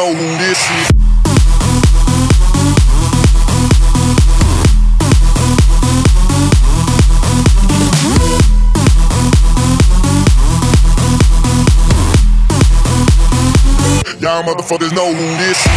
know who this is. Y'all motherfuckers know who this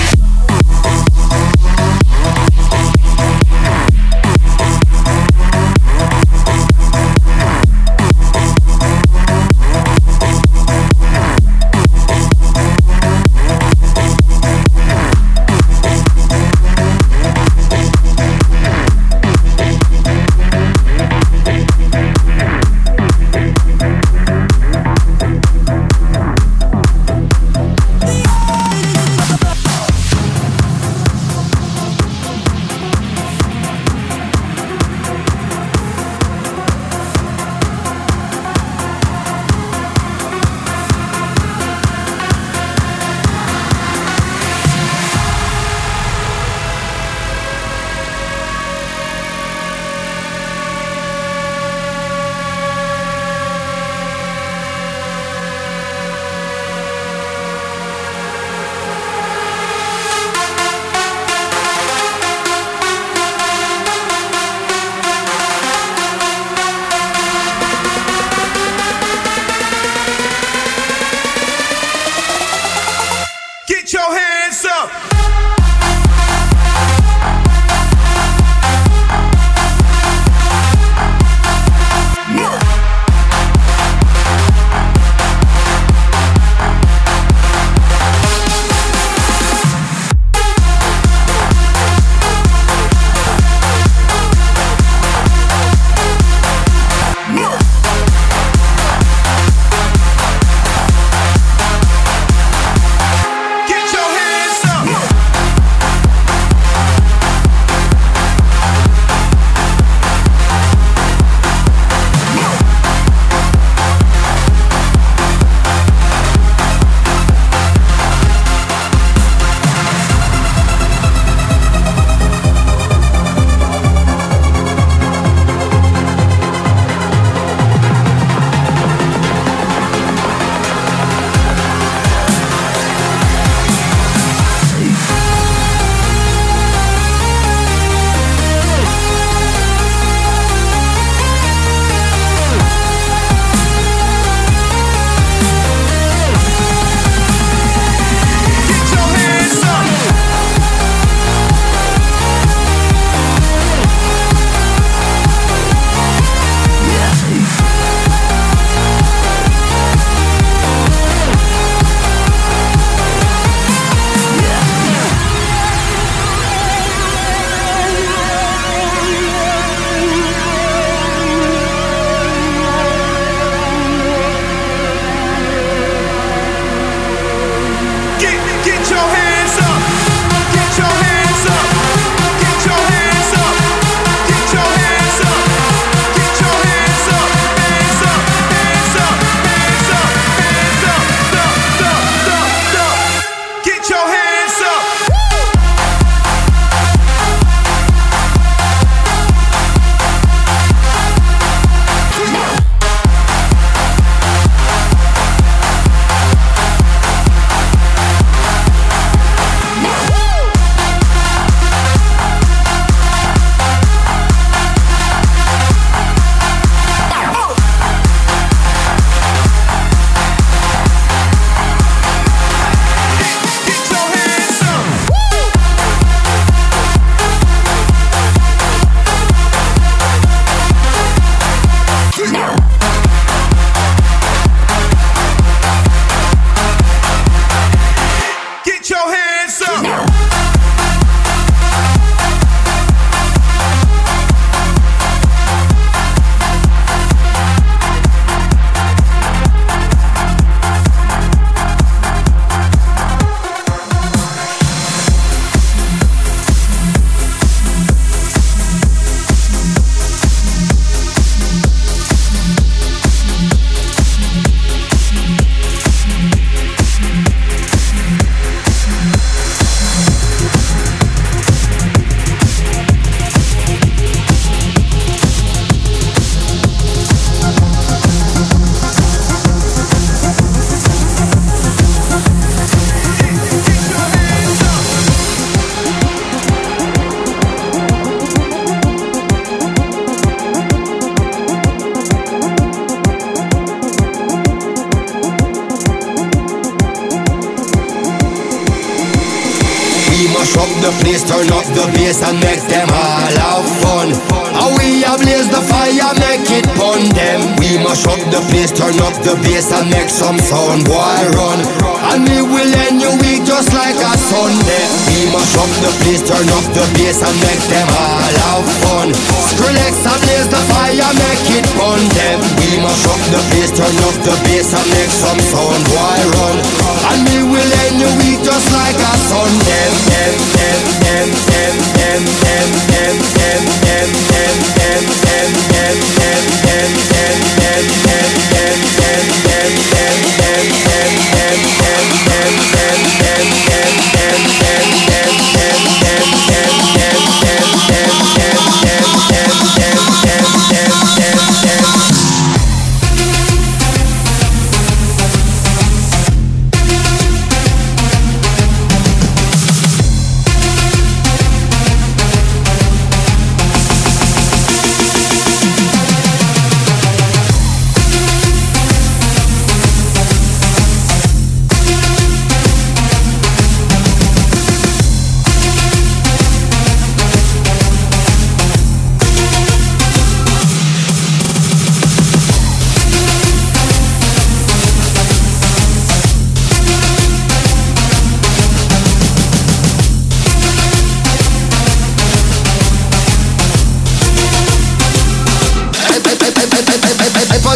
some sound, boy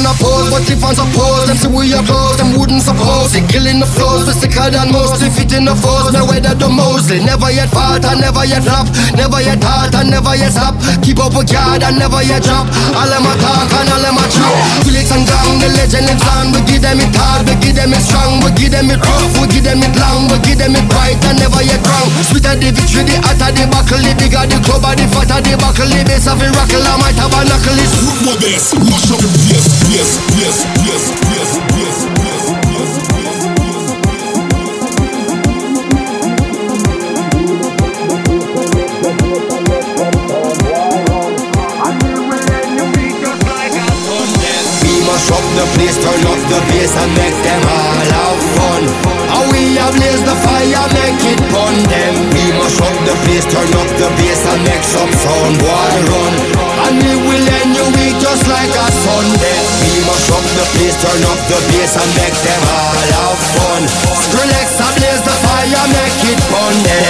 than most if it in wouldn't best they call the most they fit in the force, no weather the mostly. Never yet fault and never yet flop. Never yet halt and never yet stop. Keep up with yard and never yet drop. All them a talk and all them a chop. Skrillex and Gong, the legend lives on. We give them it hard, we give them it strong. We give them it rough, we give them it long. We give them it bright and never yet wrong. Sweeter the victory, the hotter the buckle. The bigger the club, the fatter the buckle. The bass of the rockle, I might have a knuckle. Root my bass, mash up, yes, yes, yes, yes. place and make them all have fun. How we a blaze the fire, make it pun them. We must up the place, turn up the bass and make some sound. Boy, run. And we will end your week just like a Sunday. We must up the place, turn up the bass and make them all have fun. Skrillex a blaze the fire, make it pun them.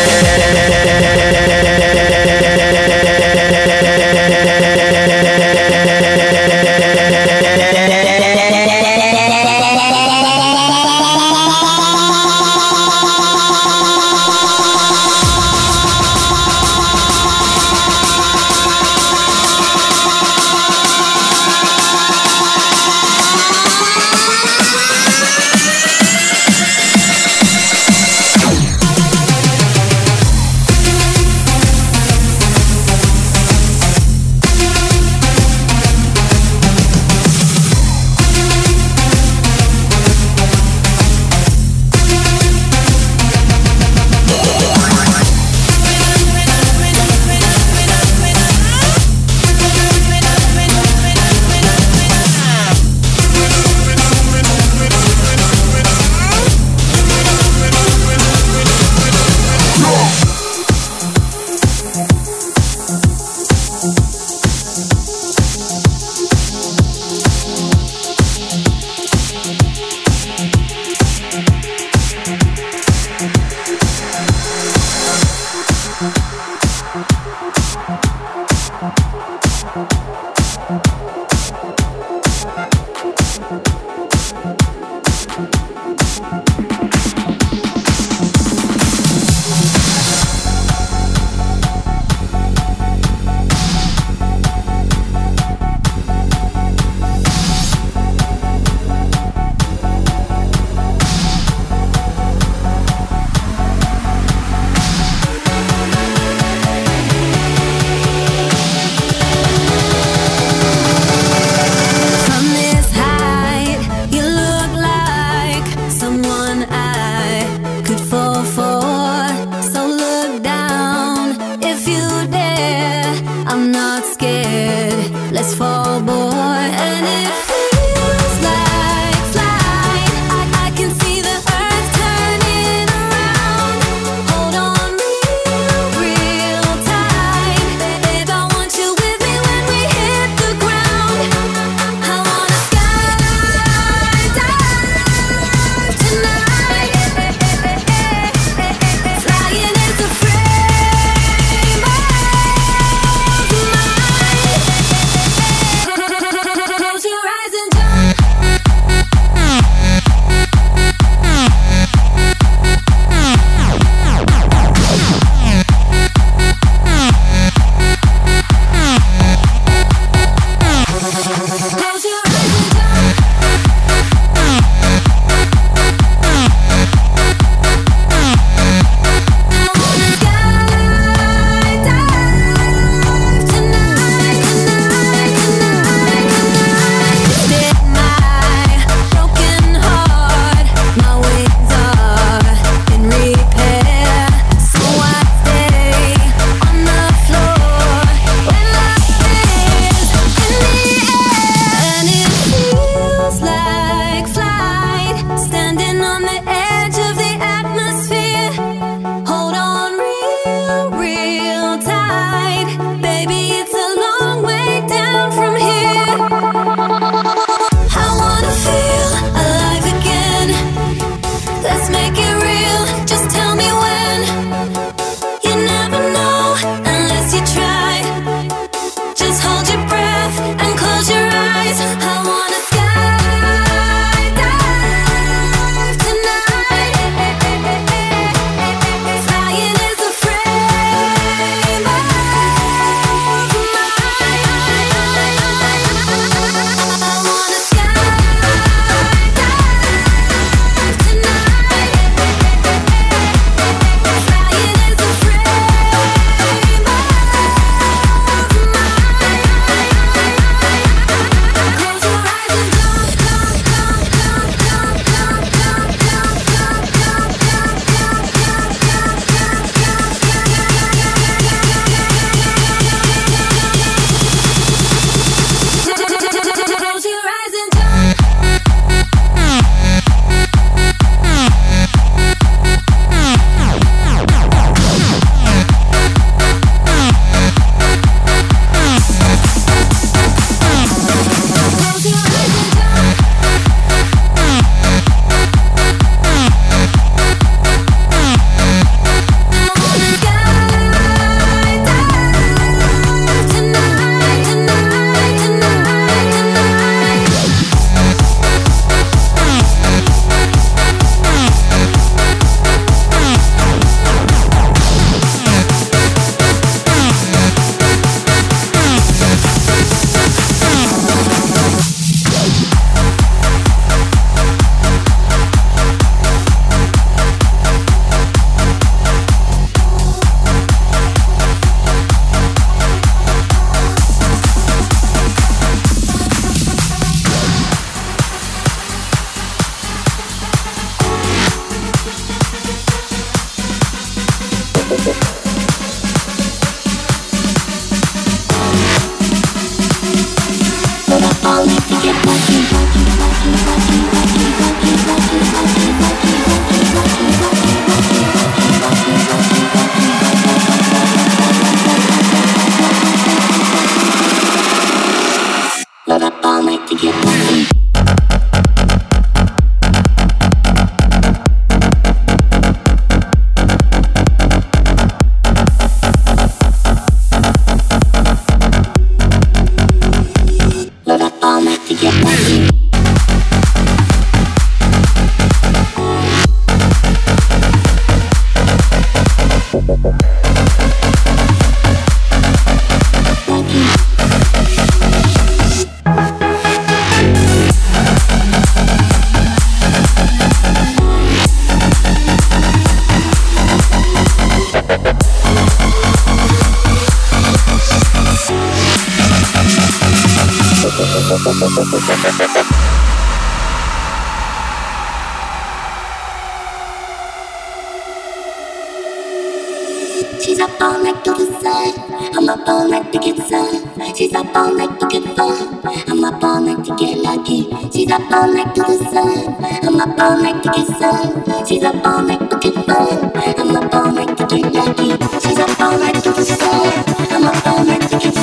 up all night to get. She's all night looking fun. I'm up all night to get lucky. She's all night looking sore. I'm all night to get.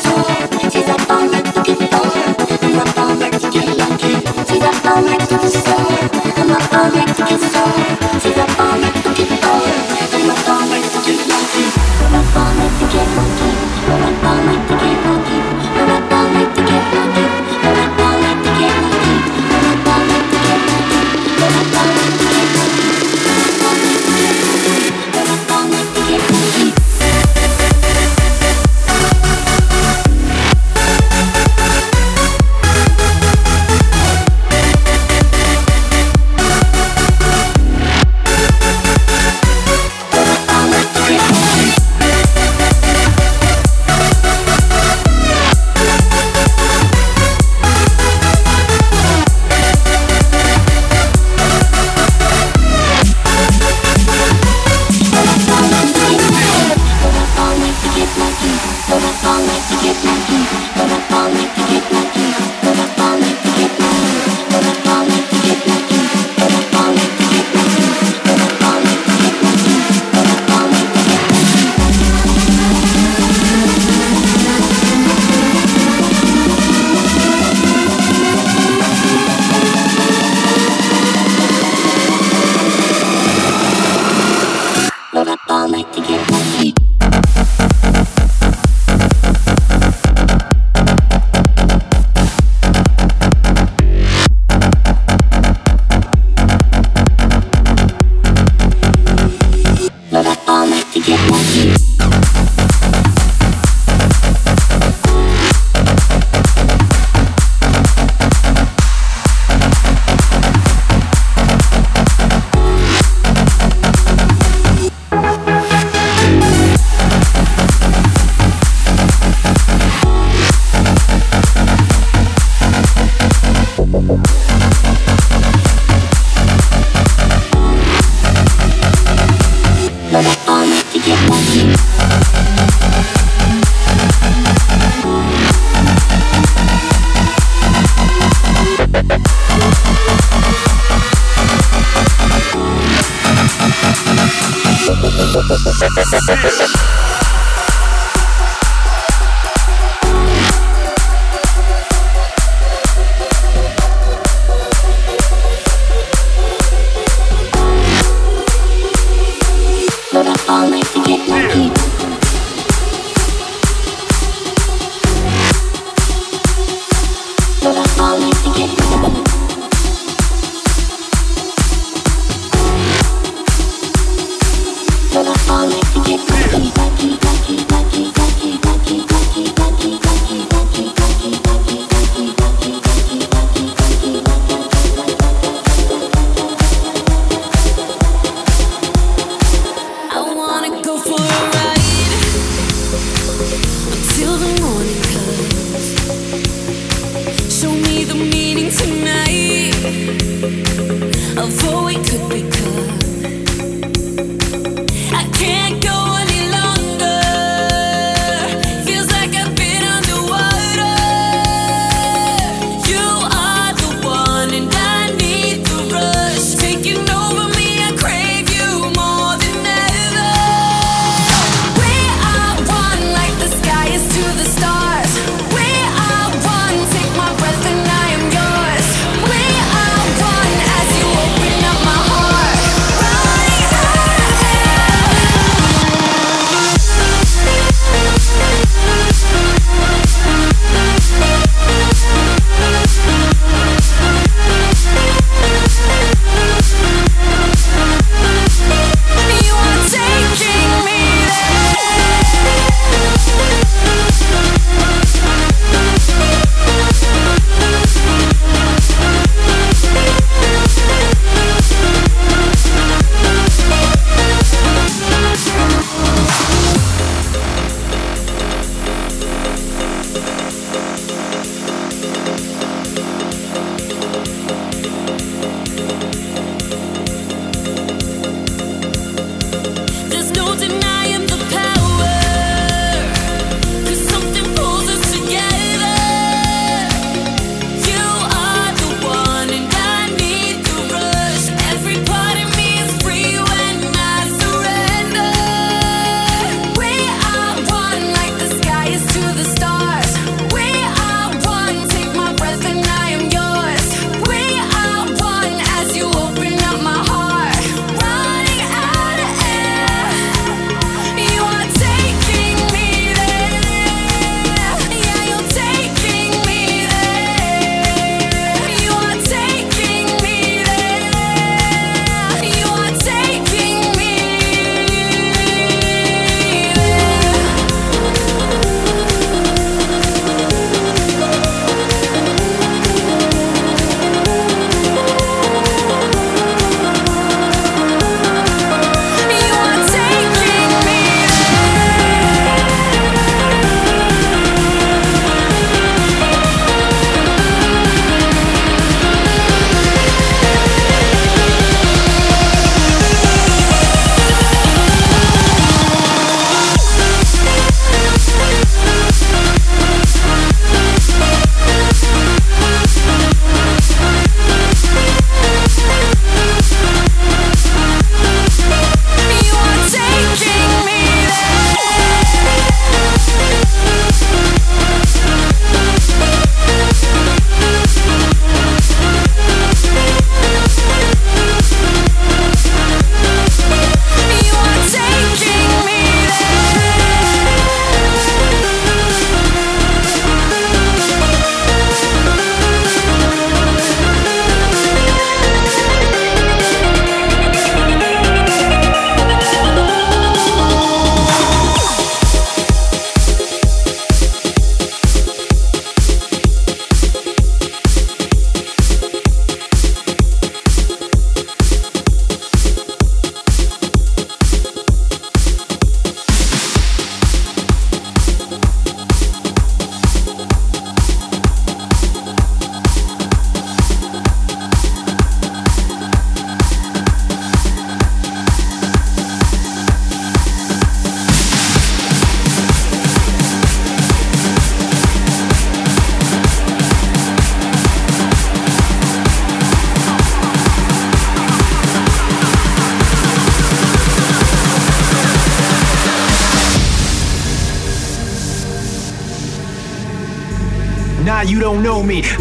She's all night looking fun. I'm all night to lucky. She's all night looking sore. I'm all night to get.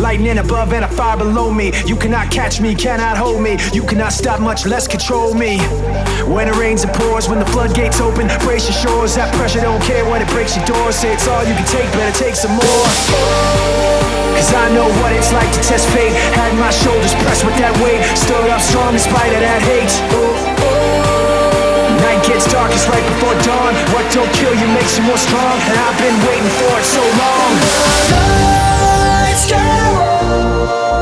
Lightning above and a fire below me. You cannot catch me, cannot hold me. You cannot stop, much less control me. When it rains, it pours. When the floodgates open, brace your shores. That pressure don't care when it breaks your doors. Say it's all you can take, better take some more. Cause I know what it's like to test fate. Had my shoulders pressed with that weight. Stood up strong in spite of that hate. Night gets darkest right before dawn. What don't kill you makes you more strong. And I've been waiting for it so long. On,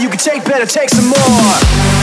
you can take, better take some more.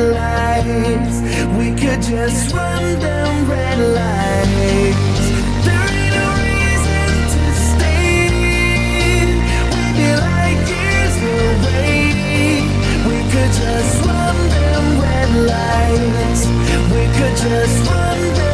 lights. We could just run them red lights. There ain't no reason to stay We'd be like years away. We could just run them red lights. We could just run them.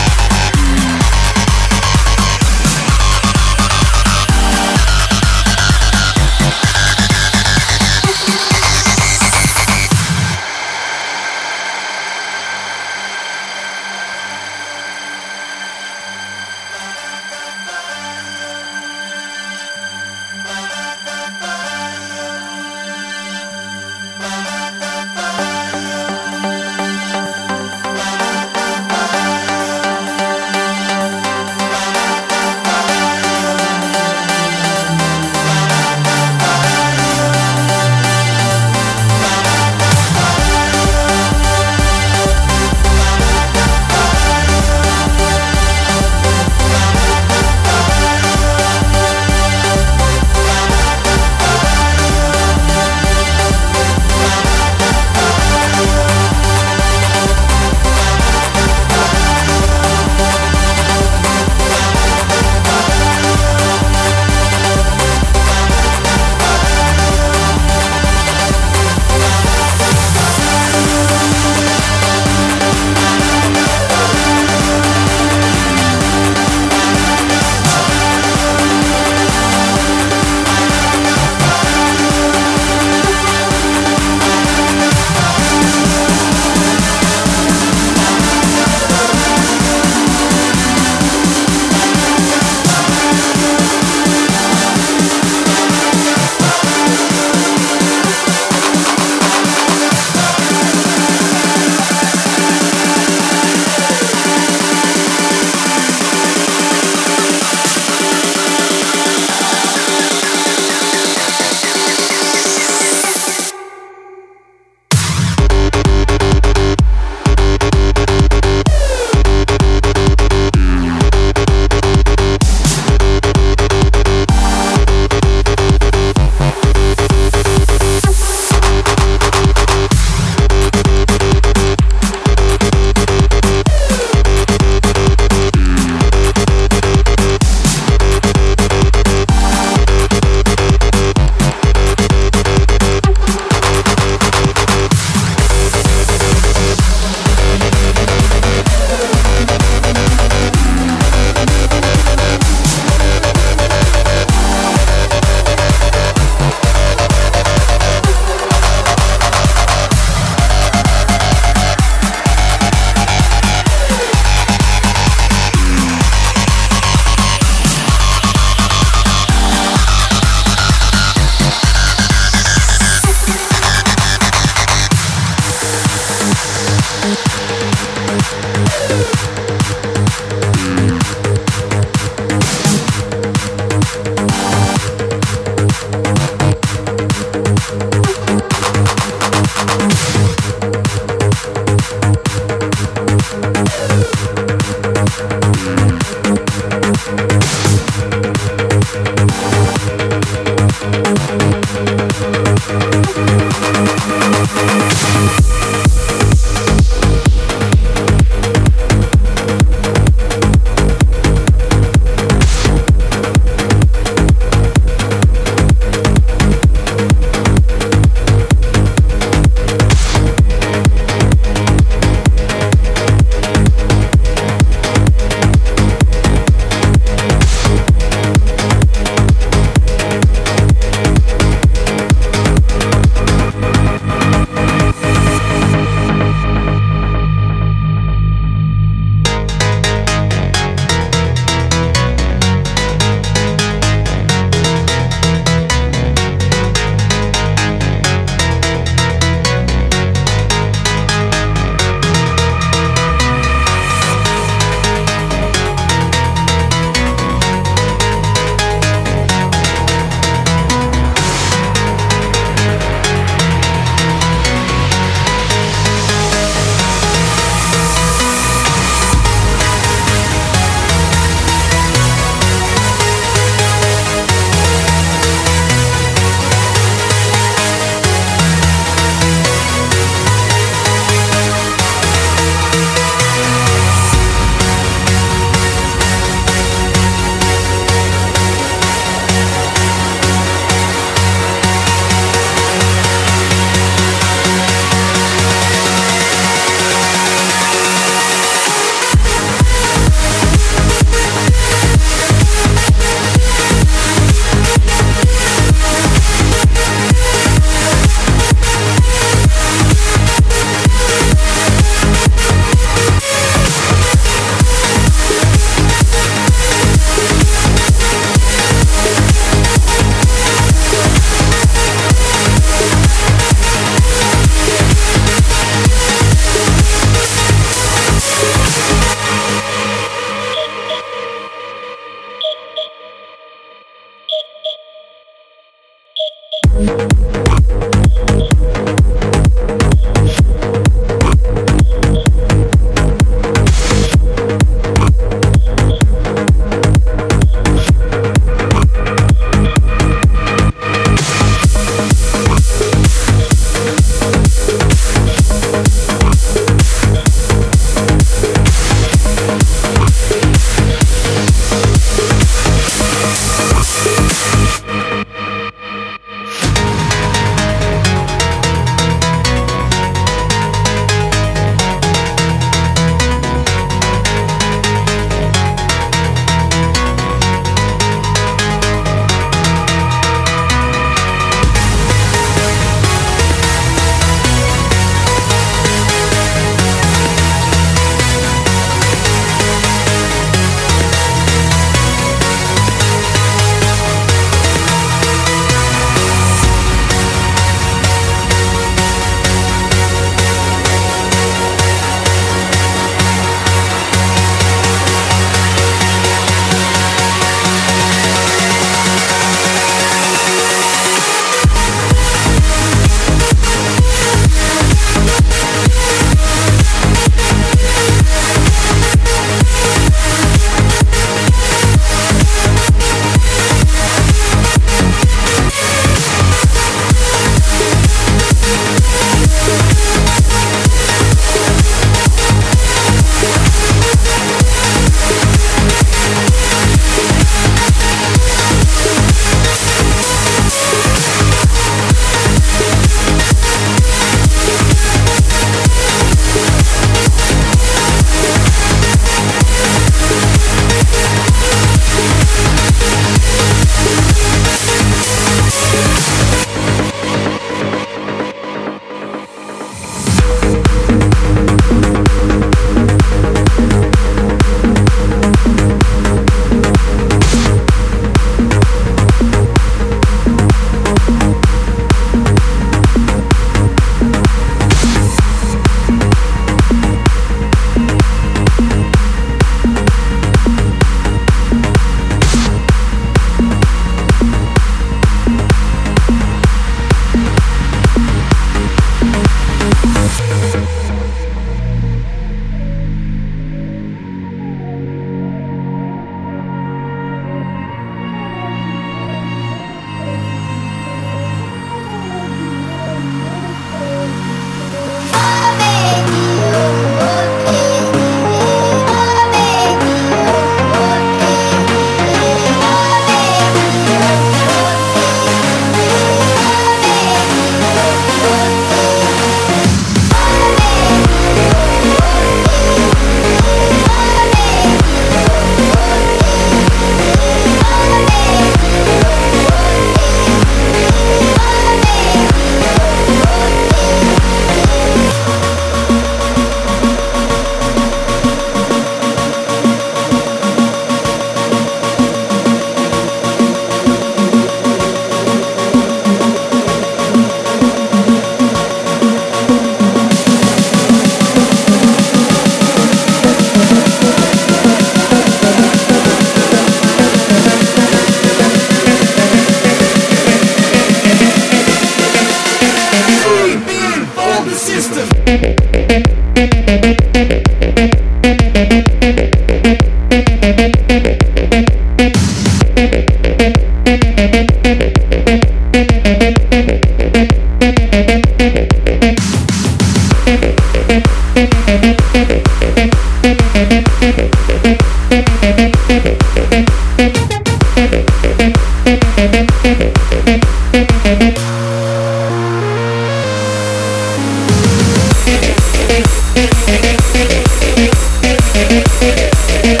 Thank you.